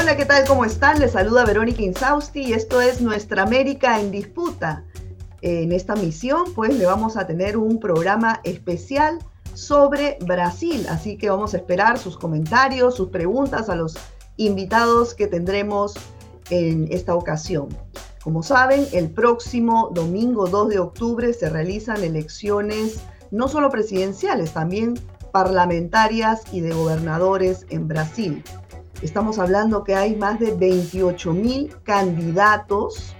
Hola, ¿qué tal? ¿Cómo están? Les saluda Verónica Insausti y esto es Nuestra América en Disputa. En esta misión, pues, le vamos a tener un programa especial sobre Brasil, así que vamos a esperar sus comentarios, sus preguntas a los invitados que tendremos en esta ocasión. Como saben, el próximo domingo 2 de octubre se realizan elecciones no solo presidenciales, también parlamentarias y de gobernadores en Brasil. Estamos hablando que hay más de 28 mil candidatos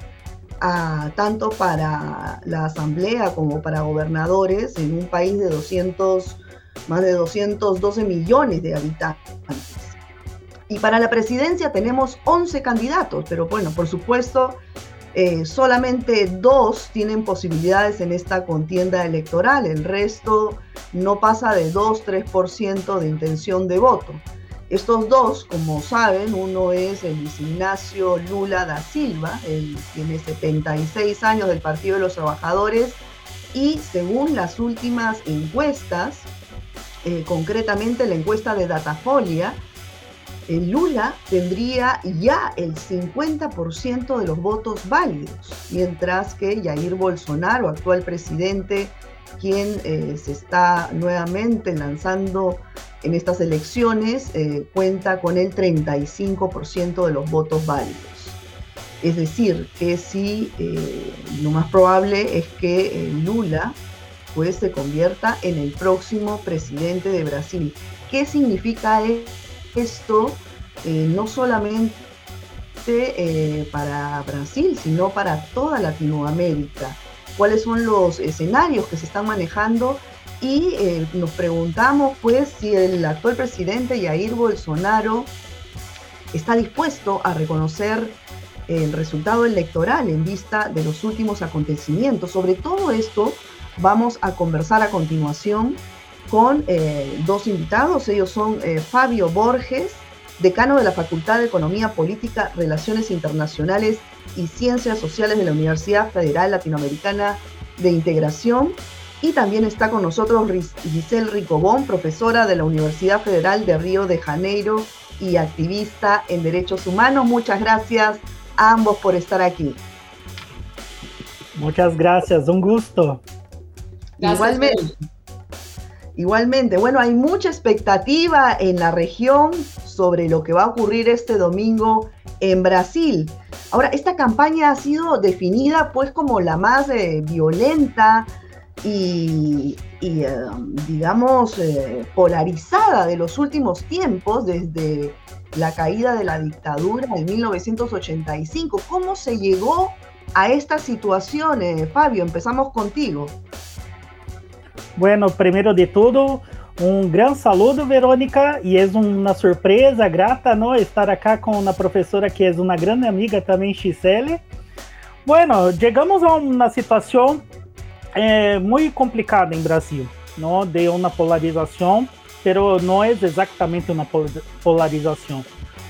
tanto para la asamblea como para gobernadores en un país de 200, más de 212 millones de habitantes. Y para la presidencia tenemos 11 candidatos, pero bueno, por supuesto, eh, solamente dos tienen posibilidades en esta contienda electoral, el resto no pasa de 2-3% de intención de voto. Estos dos, como saben, uno es el Luis Ignacio Lula da Silva, él tiene 76 años del Partido de los Trabajadores y según las últimas encuestas, eh, concretamente la encuesta de Datafolia, Lula tendría ya el 50% de los votos válidos, mientras que Jair Bolsonaro, actual presidente, quien eh, se está nuevamente lanzando en estas elecciones, eh, cuenta con el 35% de los votos válidos. Es decir, que sí, eh, lo más probable es que Lula pues, se convierta en el próximo presidente de Brasil. ¿Qué significa esto? no solamente para Brasil, sino para toda Latinoamérica cuáles son los escenarios que se están manejando y eh, nos preguntamos pues si el actual presidente Jair Bolsonaro está dispuesto a reconocer el resultado electoral en vista de los últimos acontecimientos. Sobre todo esto vamos a conversar a continuación con eh, dos invitados. Ellos son eh, Fabio Borges, decano de la Facultad de Economía Política, Relaciones Internacionales y Ciencias Sociales de la Universidad Federal Latinoamericana de Integración. Y también está con nosotros Giselle Ricobón, profesora de la Universidad Federal de Río de Janeiro y activista en derechos humanos. Muchas gracias a ambos por estar aquí. Muchas gracias, un gusto. Igualmente. Igualmente, bueno, hay mucha expectativa en la región sobre lo que va a ocurrir este domingo en Brasil. Ahora, esta campaña ha sido definida pues como la más eh, violenta y, eh, digamos, eh, polarizada de los últimos tiempos desde la caída de la dictadura en 1985. ¿Cómo se llegó a esta situación, Fabio? Empezamos contigo. Bueno, primero de todo, um grande saludo, Verônica, e é uma surpresa grata não estar aqui com uma professora que é uma grande amiga também, Gisele. Bueno, chegamos a uma situação eh, muito complicada em Brasil, não? de uma polarização, mas não é exatamente uma polarização.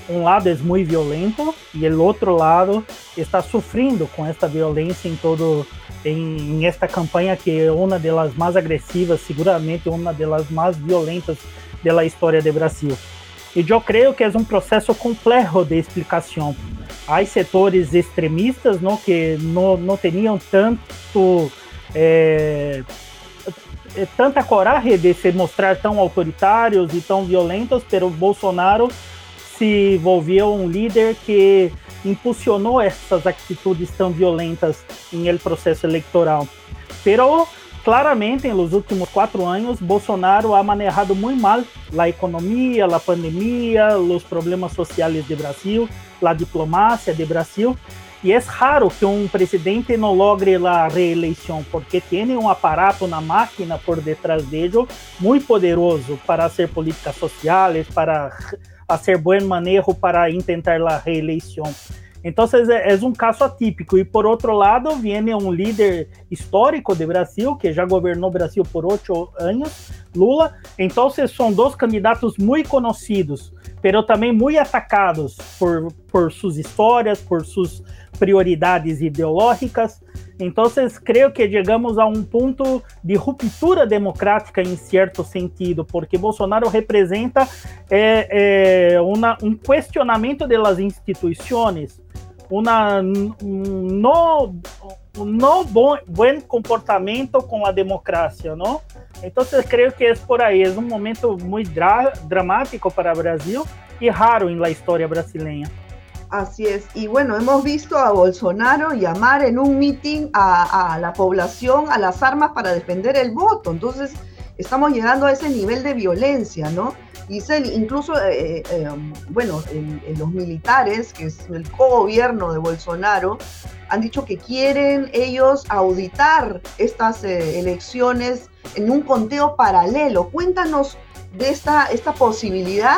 Um lado é muito violento e o outro lado está sofrendo com esta violência em todo em, em, esta campanha que é uma das mais agressivas, seguramente uma das mais violentas da história do Brasil. E eu creio que é um processo complexo de explicação. Há setores extremistas não, que não, não teriam tanto é, tanta coragem de se mostrar tão autoritários e tão violentos, pero Bolsonaro se envolveu um líder que impulsionou essas atitudes tão violentas em el processo eleitoral. Pero claramente, nos últimos quatro anos, Bolsonaro ha manejado muito mal a economia, a pandemia, os problemas sociais de Brasil, a diplomacia de Brasil. E é raro que um presidente não logre a reeleição, porque tem um aparato na máquina por detrás dele muito poderoso para fazer políticas sociais, para fazer bom manejo para tentar a reeleição. Então, é, é um caso atípico. E por outro lado, vem um líder histórico de Brasil, que já governou Brasil por oito anos, Lula. Então, são dois candidatos muito conhecidos, mas também muito atacados por, por suas histórias, por suas prioridades ideológicas. Entonces creo que llegamos a un punto de ruptura democrática en cierto sentido, porque Bolsonaro representa eh, eh, una, un cuestionamiento de las instituciones, una no, no buen, buen comportamiento con la democracia, ¿no? Entonces creo que es por ahí, es un momento muy dra dramático para Brasil y raro en la historia brasileña. Así es. Y bueno, hemos visto a Bolsonaro llamar en un meeting a, la población a las armas para defender el voto. Entonces, estamos llegando a ese nivel de violencia, ¿no? Y incluso, eh, eh, um, bueno, los militares, que es el co-gobierno de Bolsonaro, han dicho que quieren ellos auditar estas eh, elecciones en un conteo paralelo. Cuéntanos de esta, esta posibilidad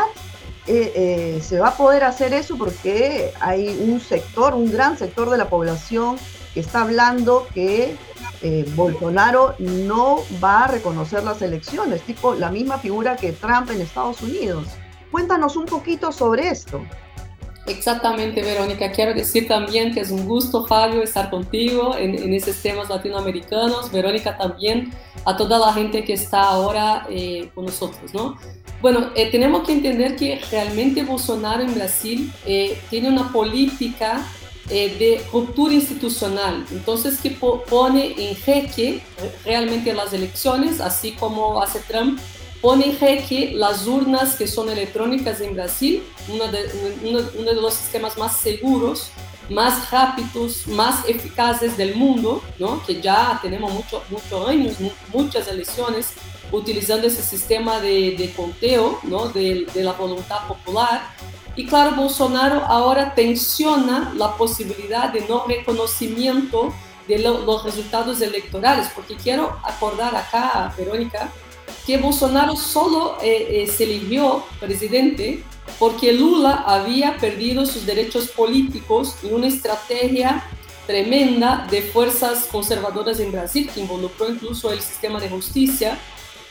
eh, eh, se va a poder hacer eso porque hay un sector, un gran sector de la población que está hablando que eh, Bolsonaro no va a reconocer las elecciones, tipo la misma figura que Trump en Estados Unidos. Cuéntanos un poquito sobre esto. Exactamente, Verónica. Quiero decir también que es un gusto, Fabio, estar contigo en, en esos temas latinoamericanos. Verónica también, a toda la gente que está ahora con nosotros, ¿no? Bueno, eh, tenemos que entender que realmente Bolsonaro en Brasil eh, tiene una política eh, de ruptura institucional, entonces que pone en jaque realmente las elecciones, así como hace Trump, pone en jaque las urnas que son electrónicas en Brasil, uno de, uno, de los sistemas más seguros, más rápidos, más eficaces del mundo, ¿no? que ya tenemos muchos mucho años, muchas elecciones utilizando ese sistema de, de conteo ¿no? de, de, la voluntad popular. Y claro, Bolsonaro ahora tensiona la posibilidad de no reconocimiento de los resultados electorales, porque quiero acordar acá, Verónica, que Bolsonaro solo eh, eh, se eligió presidente porque Lula había perdido sus derechos políticos en una estrategia tremenda de fuerzas conservadoras en Brasil, que involucró incluso el sistema de justicia,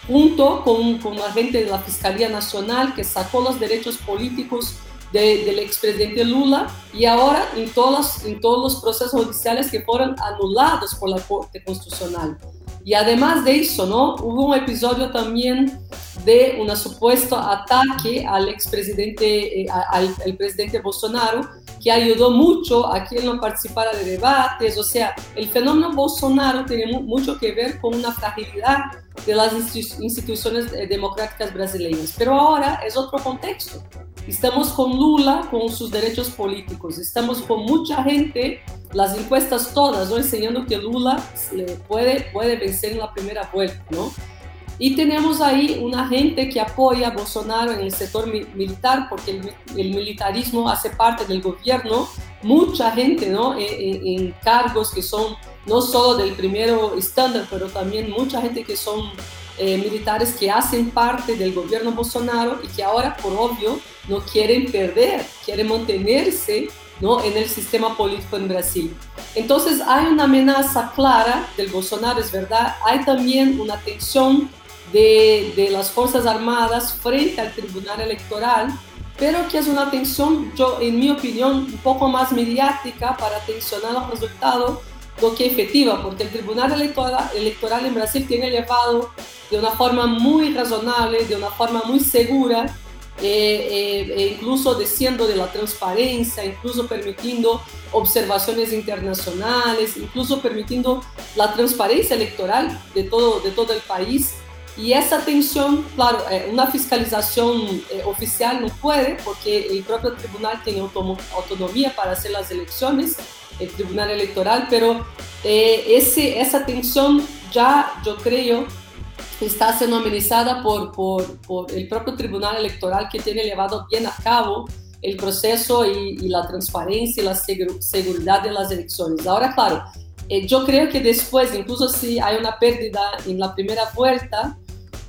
junto con, con la gente de la Fiscalía Nacional que sacó los derechos políticos del expresidente Lula y ahora en todos, en todos los procesos judiciales que fueron anulados por la Corte Constitucional. Y además de eso, ¿no? Hubo un episodio también de un supuesto ataque al expresidente, eh, al, al presidente Bolsonaro, que ayudó mucho a él no participara de debates. O sea, el fenómeno Bolsonaro tiene mucho que ver con una fragilidad de las instituciones eh, democráticas brasileñas. Pero ahora es otro contexto. Estamos con Lula, con sus derechos políticos. Estamos con mucha gente, las encuestas todas, ¿no? enseñando que Lula puede, puede vencer en la primera vuelta. ¿no? Y tenemos ahí una gente que apoya a Bolsonaro en el sector militar, porque el, militarismo hace parte del gobierno. Mucha gente ¿no? E, e, en, cargos que son no solo del primero estándar, pero también mucha gente que son eh, militares que hacen parte del gobierno Bolsonaro y que ahora, por obvio, no quieren perder, quieren mantenerse ¿no? en el sistema político en Brasil. Entonces hay una amenaza clara del Bolsonaro, es verdad, hay también una tensión de, de, las Fuerzas Armadas frente al Tribunal Electoral, pero que es una tensión, yo, en mi opinión, un poco más mediática para tensionar los resultados do que efectiva, porque el Tribunal Electoral, Electoral en Brasil tiene llevado de una forma muy razonable, de una forma muy segura, eh, eh, e incluso diciendo de la transparencia, incluso permitiendo observaciones internacionales, incluso permitiendo la transparencia electoral de todo, de todo el país. Y esa tensión, claro, eh, una fiscalización eh, oficial no puede porque el propio tribunal tiene autonomía para hacer las elecciones, el tribunal electoral, pero eh, ese, esa tensión ya yo creo está siendo amenizada por, por, por, el propio tribunal electoral que tiene llevado bien a cabo el proceso y, y la transparencia y la seguridad de las elecciones. Ahora, claro, yo creo que después, incluso si hay una pérdida en la primera vuelta,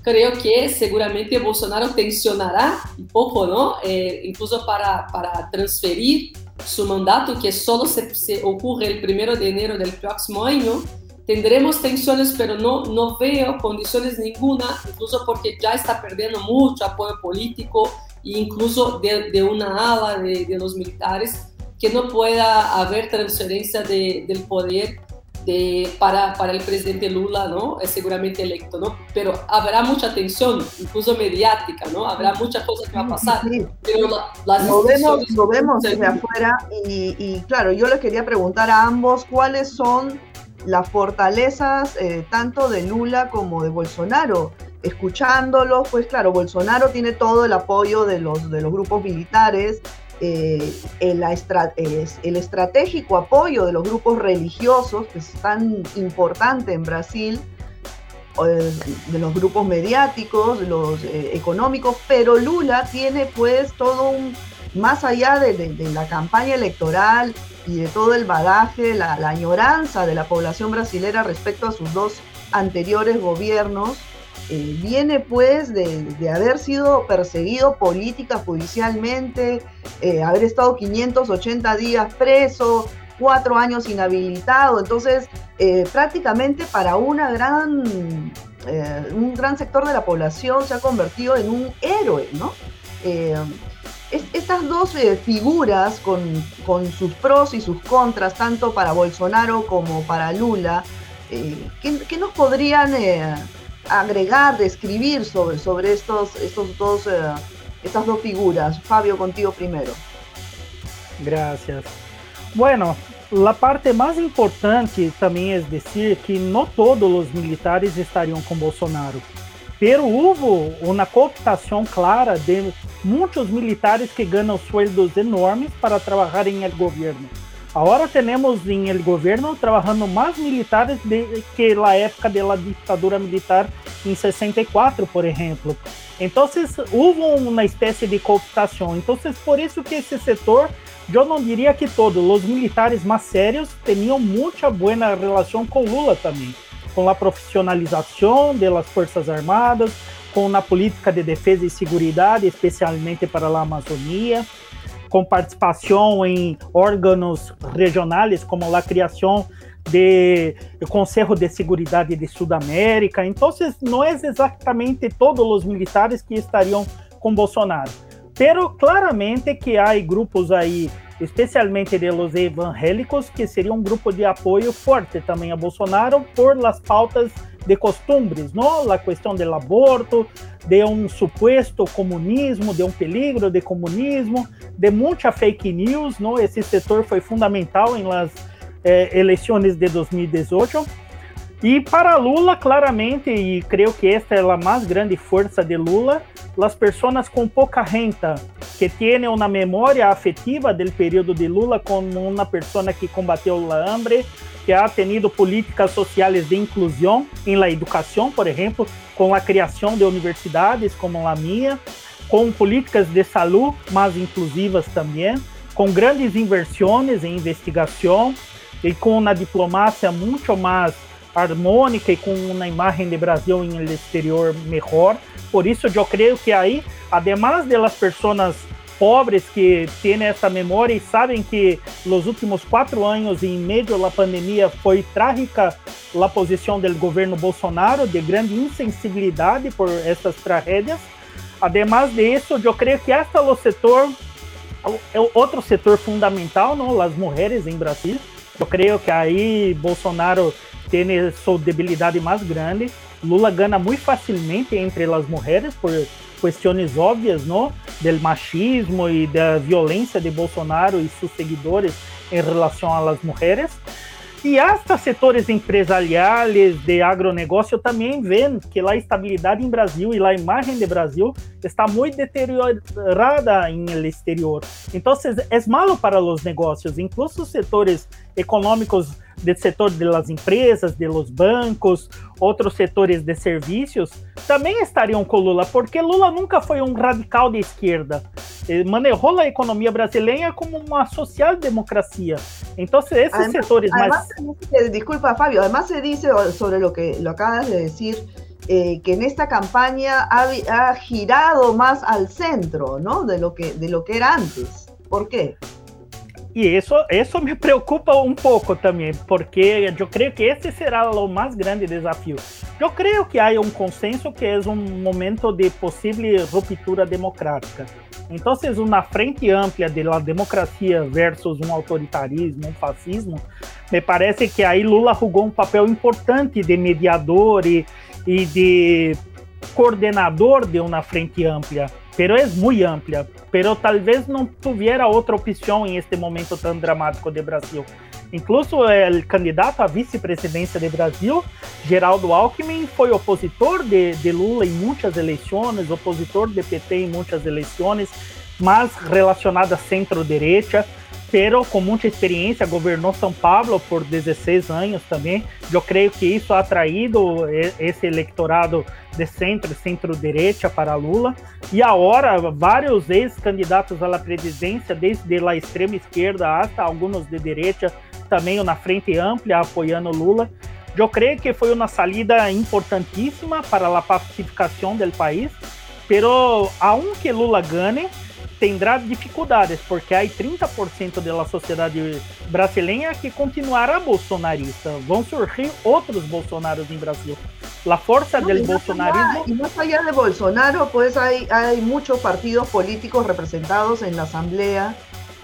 creo que seguramente Bolsonaro tensionará un poco, ¿no? Eh, incluso para, para transferir su mandato, que solo se, ocurre el primero de enero del próximo año. Tendremos tensiones, pero no, no veo condiciones ninguna, incluso porque ya está perdiendo mucho apoyo político e incluso de, una ala de, de, los militares, que no pueda haber transferencia de, del poder de, para, para el presidente Lula, ¿no? Es seguramente electo, ¿no? Pero habrá mucha tensión, incluso mediática, ¿no? Habrá muchas cosas que van a pasar. Pero las lo vemos, lo vemos desde afuera y, y, claro, yo les quería preguntar a ambos cuáles son las fortalezas eh, tanto de Lula como de Bolsonaro. Escuchándolos, pues claro, Bolsonaro tiene todo el apoyo de los, de los grupos militares, eh, el, el, estratégico apoyo de los grupos religiosos, que es tan importante en Brasil, eh, de los grupos mediáticos, de los económicos, pero Lula tiene pues todo un, más allá de, la campaña electoral y de todo el bagaje, la, añoranza de la población brasilera respecto a sus dos anteriores gobiernos, eh, viene pues de, haber sido perseguido política, judicialmente, eh, haber estado 580 días preso, cuatro años inhabilitado, entonces eh, prácticamente para una gran, un gran sector de la población se ha convertido en un héroe, ¿no? estas dos figuras con, sus pros y sus contras, tanto para Bolsonaro como para Lula, eh, ¿qué, nos podrían agregar, describir sobre, sobre estos, estos dos, estas dos figuras? Fabio, contigo primero. Gracias. Bueno, la parte más importante también es decir que no todos los militares estarían con Bolsonaro. pero houve uma cooptação clara de muitos militares que ganham sueldos enormes para trabalhar em el governo. Agora temos em el governo trabalhando mais militares de, que na época da ditadura militar em 64, por exemplo. Então, houve uma espécie de cooptação. Então, por isso que esse setor, eu não diria que todos, os militares mais sérios tinham muita boa relação com Lula também com a profissionalização das Forças Armadas, com a política de defesa e segurança, especialmente para a Amazônia, com participação em órgãos regionais, como a criação do Conselho de Segurança de Sudamérica. Então, não é exatamente todos os militares que estariam com Bolsonaro. Pero claramente que há grupos aí especialmente de los evangélicos, que seria um grupo de apoio forte também a Bolsonaro por las pautas de costumbres, não? A questão do aborto, de um suposto comunismo, de um peligro de comunismo, de muita fake news, não? Esse setor foi fundamental em las eh, eleições de 2018. E para Lula, claramente, e creio que esta é a mais grande força de Lula, as pessoas com pouca renda, que têm uma memória afetiva do período de Lula como uma pessoa que combateu a hambre, que ha tenido políticas sociais de inclusão em la educação, por exemplo, com a criação de universidades como a minha, com políticas de saúde mais inclusivas também, com grandes inversões em investigação e com uma diplomácia muito mais harmônica e com uma imagem de Brasil em exterior melhor. Por isso, eu creio que aí, además de las pessoas pobres que têm essa memória e sabem que nos últimos quatro anos, em meio à pandemia, foi trágica a posição do governo Bolsonaro, de grande insensibilidade por essas tragédias. Además disso, eu creio que este é o setor, é outro setor fundamental, não? as mulheres em Brasil. Eu creio que aí Bolsonaro tem sua debilidade mais grande. Lula ganha muito facilmente entre as mulheres por questões óbvias, não? Do machismo e da violência de Bolsonaro e seus seguidores em relação às mulheres. E hasta setores empresariais de agronegócio também veem que a estabilidade em Brasil e a imagem de Brasil está muito deteriorada em exterior. Então, é malo para os negócios, incluso setores econômicos del setor de las empresas, de los bancos, outros setores de serviços, também estariam com Lula, porque Lula nunca foi um radical de esquerda. Ele manejou a economia brasileira como uma social-democracia. Então, esses además, setores además, mais. Desculpa, Fabio, además se dice sobre lo que lo acabas de decir. Eh, que en esta campaña ha, ha, girado más al centro, ¿no? De lo que de lo que era antes. ¿Por qué? E isso, isso me preocupa um pouco também, porque eu creio que esse será o mais grande desafio. Eu creio que há um consenso que é um momento de possível ruptura democrática. Então, uma frente ampla da democracia versus um autoritarismo, um fascismo, me parece que aí Lula jogou um papel importante de mediador e, e de coordenador de uma frente ampla, pero é muito ampla, pero talvez não tuviera outra opção em este momento tão dramático de Brasil. Incluso o candidato à vice-presidência de Brasil, Geraldo Alckmin, foi opositor de, de Lula em muitas eleições, opositor de PT em muitas eleições, mas relacionado a centro-direita pero com muita experiência, governou São Paulo por 16 anos também. Eu creio que isso ha atraído esse eleitorado de centro, centro-direita para Lula. E agora, vários ex-candidatos à presidência, desde a extrema esquerda até alguns de direita, também na frente ampla, apoiando Lula. Eu creio que foi uma saída importantíssima para a pacificação do país, pero aunque Lula gane, tendrá dificuldades, porque há 30% da sociedade brasileira que continuará bolsonarista. Vão surgir outros Bolsonaros em Brasil. La fuerza no, del bolsonarismo. y más allá de Bolsonaro, pues hay, hay muchos partidos políticos representados en la Asamblea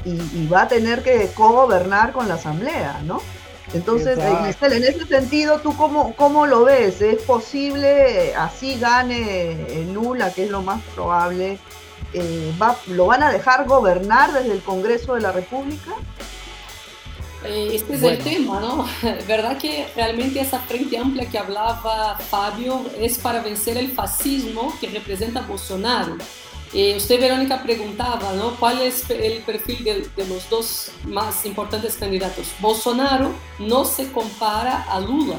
y, y va a tener que co-gobernar con la Asamblea, ¿no? Entonces, Giselle, en ese sentido, ¿tú cómo, cómo lo ves? ¿Es posible así gane Lula, que es lo más probable? Eh, ¿lo van a dejar gobernar desde el Congreso de la República? Eh, este es el tema, ¿no? ¿Verdad que realmente esa frente amplia que hablaba Fabio es para vencer el fascismo que representa Bolsonaro? Eh, usted, Verónica, preguntaba, ¿no? ¿Cuál es el perfil de, de, los dos más importantes candidatos? Bolsonaro no se compara a Lula.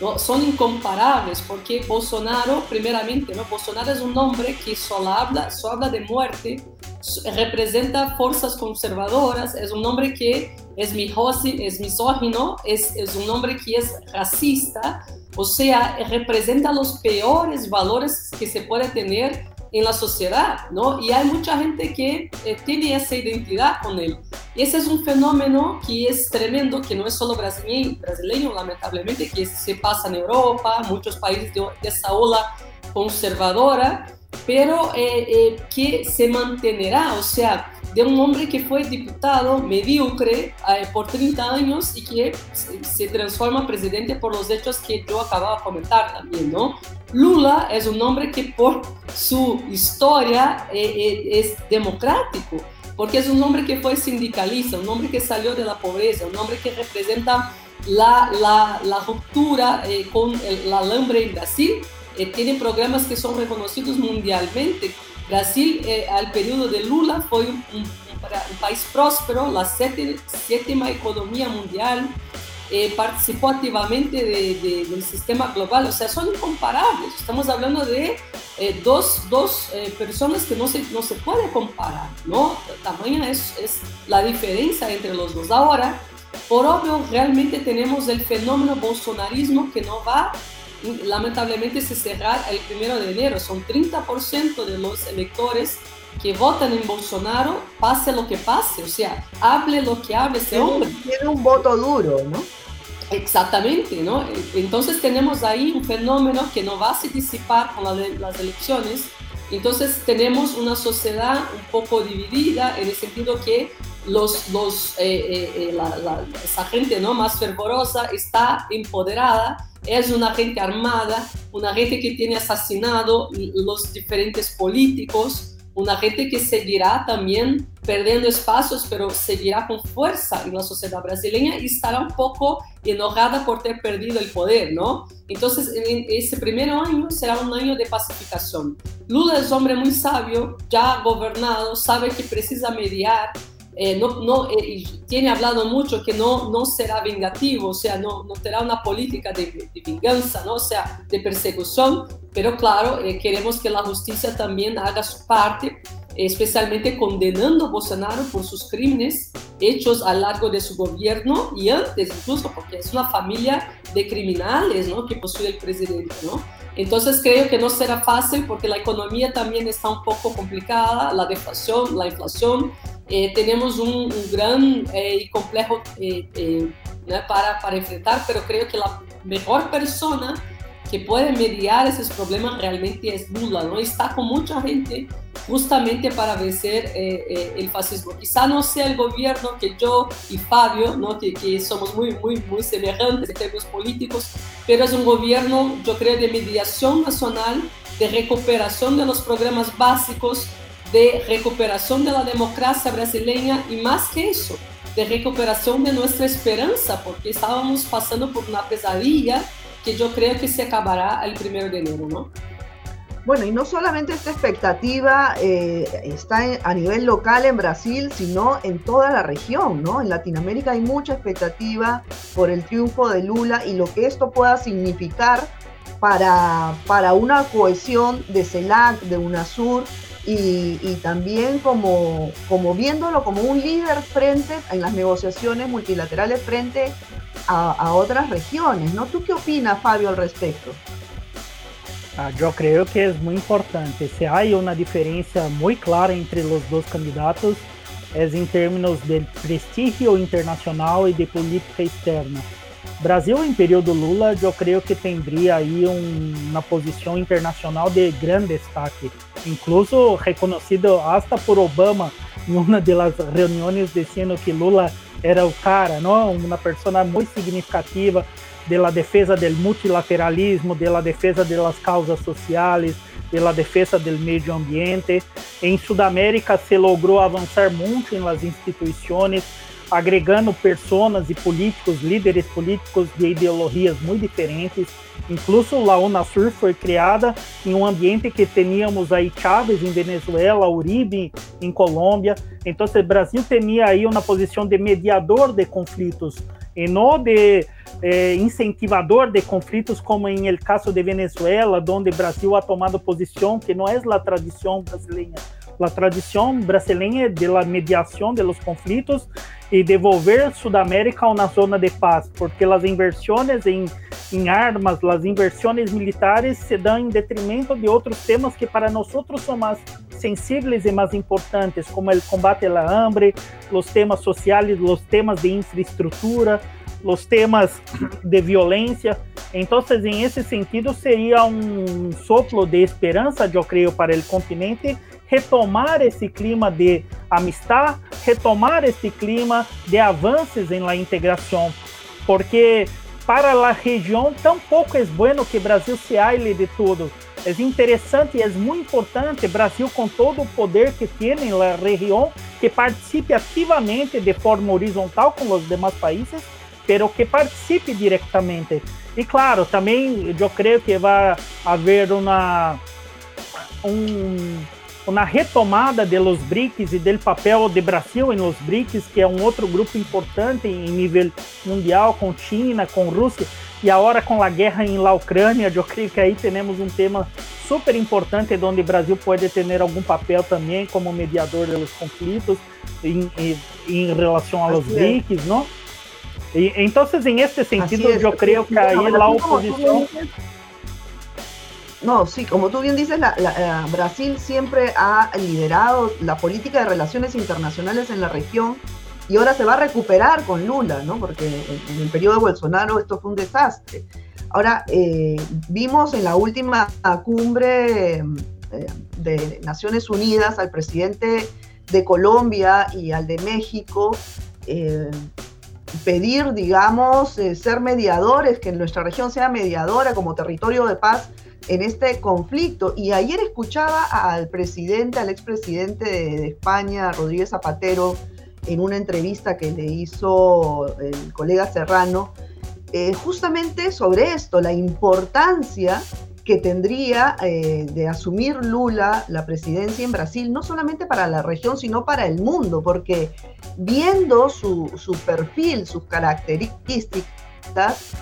¿No? son incomparables porque Bolsonaro, primeramente, ¿no? Bolsonaro es un hombre que solo habla, solo habla de muerte, representa fuerzas conservadoras, es un hombre que es, es misógino, es, un hombre que es racista, o sea, representa los peores valores que se puede tener en la sociedad, ¿no? Y hay mucha gente que eh, tiene esa identidad con él. Ese es un fenómeno que es tremendo, que no es solo brasileño, brasileño lamentablemente, que se pasa en Europa, muchos países de, de esa ola conservadora, pero eh, eh, que se mantendrá, o sea, de un hombre que fue diputado mediocre eh, por 30 años y que se transforma presidente por los hechos que yo acababa de comentar también, ¿no? Lula es un hombre que por su historia es democrático, porque es un hombre que fue sindicalista, un hombre que salió de la pobreza, un hombre que representa la, la, la ruptura con el, la alambre en Brasil eh, tiene programas que son reconocidos mundialmente. Brasil, eh, al periodo de Lula, fue un, un, un país próspero, la séptima economía mundial, eh, participó activamente de, de, del sistema global, o sea, son incomparables. Estamos hablando de eh, dos, dos eh, personas que no se, no se puede comparar, ¿no? Tamaña es, es la diferencia entre los dos. Ahora, por obvio, realmente tenemos el fenómeno bolsonarismo que no va lamentablemente se cerrar el primero de enero. Son 30% de los electores que votan en Bolsonaro, pase lo que pase, o sea, hable lo que hable ese hombre. Tiene un voto duro, ¿no? Exactamente, ¿no? Entonces tenemos ahí un fenómeno que no va a se disipar con la, las elecciones. Entonces tenemos una sociedad un poco dividida en el sentido que los, los, eh, eh, eh la, la, esa gente ¿no? más fervorosa está empoderada es una gente armada, una gente que tiene asesinado los diferentes políticos, una gente que seguirá también perdiendo espacios, pero seguirá con fuerza en la sociedad brasileña y estará un poco enojada por ter perdido el poder, ¿no? Entonces, en ese primer año será un año de pacificación. Lula es hombre muy sabio, ya gobernado, sabe que precisa mediar, eh, no, eh, tiene hablado mucho que no, no será vengativo, o sea, no, no tendrá una política de, de venganza, ¿no? o sea, de persecución, pero claro, eh, queremos que la justicia también haga su parte, especialmente condenando a Bolsonaro por sus crímenes hechos a lo largo de su gobierno y antes incluso, porque es una familia de criminales ¿no? que posee el presidente. ¿no? Entonces creo que no será fácil porque la economía también está un poco complicada, la deflación, la inflación, eh, tenemos un, un gran eh, y complejo eh, para, para enfrentar, pero creo que la mejor persona que puede mediar esos problemas realmente es Lula, ¿no? Está con mucha gente justamente para vencer eh, eh, el fascismo. Quizá no sea el gobierno que yo y Fabio, ¿no? que, que somos muy, muy, muy semejantes en términos políticos, pero es un gobierno, yo creo, de mediación nacional, de recuperación de los programas básicos, de recuperación de la democracia brasileña y más que eso, de recuperación de nuestra esperanza, porque estábamos pasando por una pesadilla que yo creo que se acabará el primero de enero, ¿no? Bueno, y no solamente esta expectativa eh, está a nivel local en Brasil, sino en toda la región, ¿no? En Latinoamérica hay mucha expectativa por el triunfo de Lula y lo que esto pueda significar para, para una cohesión de CELAC, de UNASUR, y, también como, como viéndolo como un líder frente en las negociaciones multilaterales frente a, otras regiones, ¿no? ¿Tú qué opinas, Fabio, al respecto? Ah, yo creo que es muy importante. Si hay una diferencia muy clara entre los dos candidatos, es en términos del prestigio internacional y de política externa. Brasil em período Lula, eu creio que teria aí um, uma internacional de grande destaque, incluso reconhecido hasta por Obama em uma das reuniões dizendo que Lula era o cara, não? uma pessoa muito significativa de la defesa del multilateralismo, de la defesa de las causas sociales, de la defesa del medio ambiente. Em Sudamérica se logrou avançar muito las instituições, agregando personas e políticos, líderes políticos de ideologias muito diferentes. Incluso a UNASUR foi criada em um ambiente que teníamos aí Chávez em Venezuela, Uribe em Colômbia. Então, o Brasil tinha aí uma posição de mediador de conflitos e não de eh, incentivador de conflitos, como em el caso de Venezuela, onde o Brasil ha tomado posição que não é a tradição brasileira. A tradição brasileira é de la mediação de los conflitos e devolver Sudamérica a uma zona de paz, porque as inversões em, em armas, as inversões militares se dão em detrimento de outros temas que para nós são mais sensíveis e mais importantes, como o combate à hambre, os temas sociais, os temas de infraestrutura, os temas de violência. Então, em esse sentido, seria um soplo de esperança, eu creio, para o continente retomar esse clima de amistad, retomar esse clima de avanços em la integração, porque para a região tampouco é bueno que Brasil se aile de tudo. É interessante e é muito importante Brasil com todo o poder que tem na região que participe ativamente de forma horizontal com os demais países, pero que participe diretamente. E claro, também eu creio que vai haver uma um na retomada de los BRICS e do papel de Brasil em los BRICS, que é um outro grupo importante em nível mundial, com China, com Rússia, e agora com a guerra em la Ucrânia, eu creio que aí temos um tema super importante, onde o Brasil pode ter algum papel também como mediador dos conflitos em, em, em relação aos BRICS, não? E, então, em esse sentido, eu creio que aí a oposição... No, sí, como tú bien dices, la, Brasil siempre ha liderado la política de relaciones internacionales en la región y ahora se va a recuperar con Lula, ¿no? Porque en, el periodo de Bolsonaro esto fue un desastre. Ahora, eh, vimos en la última cumbre eh, de Naciones Unidas al presidente de Colombia y al de México eh, pedir, digamos, ser mediadores, que nuestra región sea mediadora como territorio de paz en este conflicto. Y ayer escuchaba al presidente, al expresidente de, España, Rodríguez Zapatero, en una entrevista que le hizo el colega Serrano, eh, justamente sobre esto, la importancia que tendría eh, de asumir Lula la presidencia en Brasil, no solamente para la región, sino para el mundo, porque viendo su, su perfil, sus características,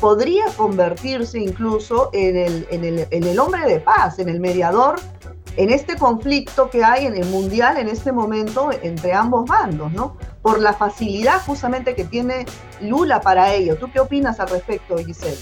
podría convertirse incluso en el, en, el, en el hombre de paz, en el mediador en este conflicto que hay en el mundial en este momento entre ambos bandos, ¿no? Por la facilidad justamente que tiene Lula para ello. ¿Tú qué opinas al respecto, Giselle?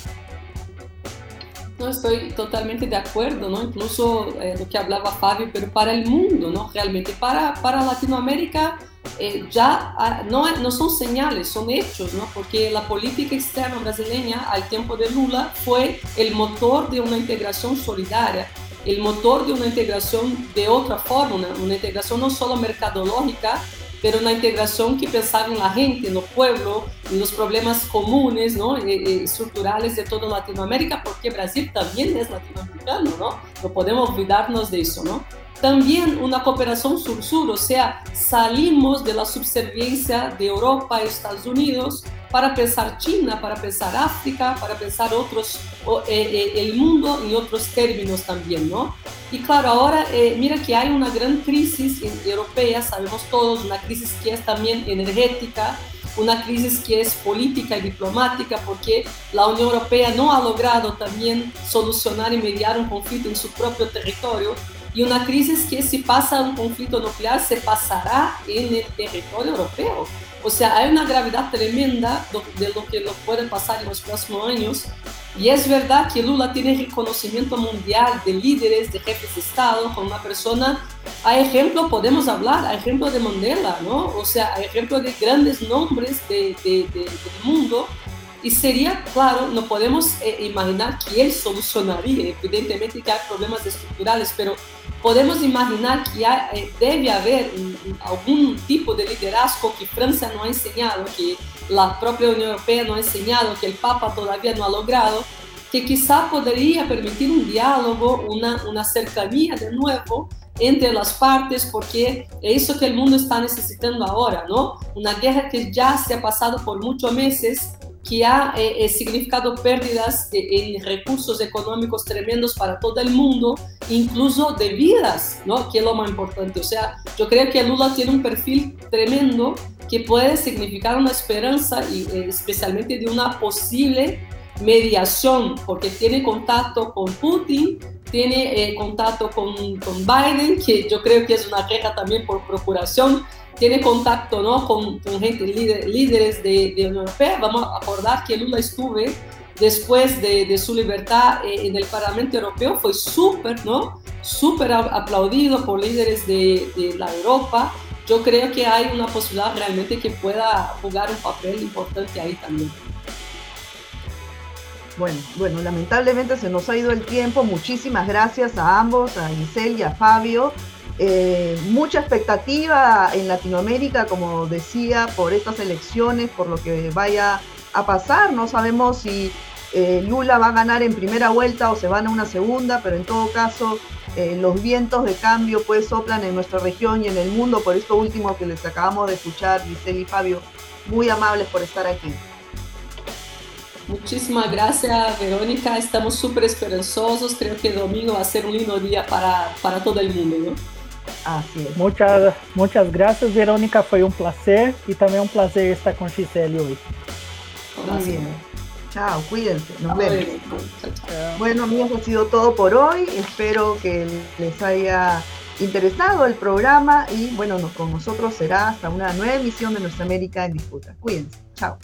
No, estoy totalmente de acuerdo, ¿no? Incluso eh, lo que hablaba Fabio, pero para el mundo, ¿no? Realmente, para, para Latinoamérica eh, ya ah, no, no son señales, son hechos, ¿no? Porque la política externa brasileña al tiempo de Lula fue el motor de una integración solidaria el motor de una integración de otra forma, una, una integración no solo mercadológica, pero una integración que pensaba en la gente, en el pueblo, en los problemas comunes, ¿no? Eh, eh, estructurales de toda Latinoamérica, porque Brasil también es latinoamericano, ¿no? No podemos olvidarnos de eso, ¿no? También una cooperación sur-sur, o sea, salimos de la subserviencia de Europa Estados Unidos para pensar China, para pensar África, para pensar otros, el mundo en otros términos también, ¿no? Y claro, ahora eh, mira que hay una gran crisis europea, sabemos todos, una crisis que es también energética, una crisis que es política y diplomática, porque la Unión Europea no ha logrado también solucionar y mediar un conflicto en su propio territorio, y una crisis que si pasa un conflicto nuclear se pasará en el territorio europeo. O sea, hay una gravedad tremenda de lo que nos puede pasar en los próximos años. Y es verdad que Lula tiene reconocimiento mundial de líderes, de jefes de Estado, como una persona. A ejemplo, podemos hablar, a ejemplo de Mandela, ¿no? O sea, a ejemplo de grandes nombres de, de, del mundo. Y sería, claro, no podemos eh, imaginar que él solucionaría, evidentemente que hay problemas estructurales, pero podemos imaginar que eh, debe haber algún tipo de liderazgo que Francia no ha enseñado, que la propia Unión Europea no ha enseñado, que el Papa todavía no ha logrado, que quizá podría permitir un diálogo, una, una cercanía de nuevo entre las partes, porque es eso que el mundo está necesitando ahora, ¿no? Una guerra que ya se ha pasado por muchos meses, que ha eh, eh, significado pérdidas en recursos económicos tremendos para todo el mundo, incluso de vidas, ¿no? que es lo más importante. O sea, yo creo que Lula tiene un perfil tremendo que puede significar una esperanza, y, eh, especialmente de una posible mediación, porque tiene contacto con Putin, tiene contacto con, con Biden, que yo creo que es una queja también por procuración, tiene contacto ¿no? con, gente, líderes de, de, Unión Europea. Vamos a acordar que Lula estuve después de, de su libertad eh, en el Parlamento Europeo, fue súper, ¿no? Súper aplaudido por líderes de, de, la Europa. Yo creo que hay una posibilidad realmente que pueda jugar un papel importante ahí también. Bueno, bueno, lamentablemente se nos ha ido el tiempo. Muchísimas gracias a ambos, a Giselle y a Fabio. Eh, mucha expectativa en Latinoamérica, como decía, por estas elecciones, por lo que vaya a pasar. No sabemos si eh, Lula va a ganar en primera vuelta o se van a una segunda, pero en todo caso eh, los vientos de cambio pues soplan en nuestra región y en el mundo. Por esto último que les acabamos de escuchar, Giselle y Fabio, muy amables por estar aquí. Muchísimas gracias, Verónica. Estamos súper esperanzosos. Creo que el domingo va a ser un lindo día para, para todo el mundo. ¿no? Así es. Muchas, muchas gracias, Verónica. Fue un placer y también un placer estar con Giselle hoy. Muy bien. Chao, cuídense. Nos vemos. Bueno, amigos, ha sido todo por hoy. Espero que les haya interesado el programa y bueno, con nosotros será hasta una nueva emisión de Nuestra América en Disputa. Cuídense. Chao.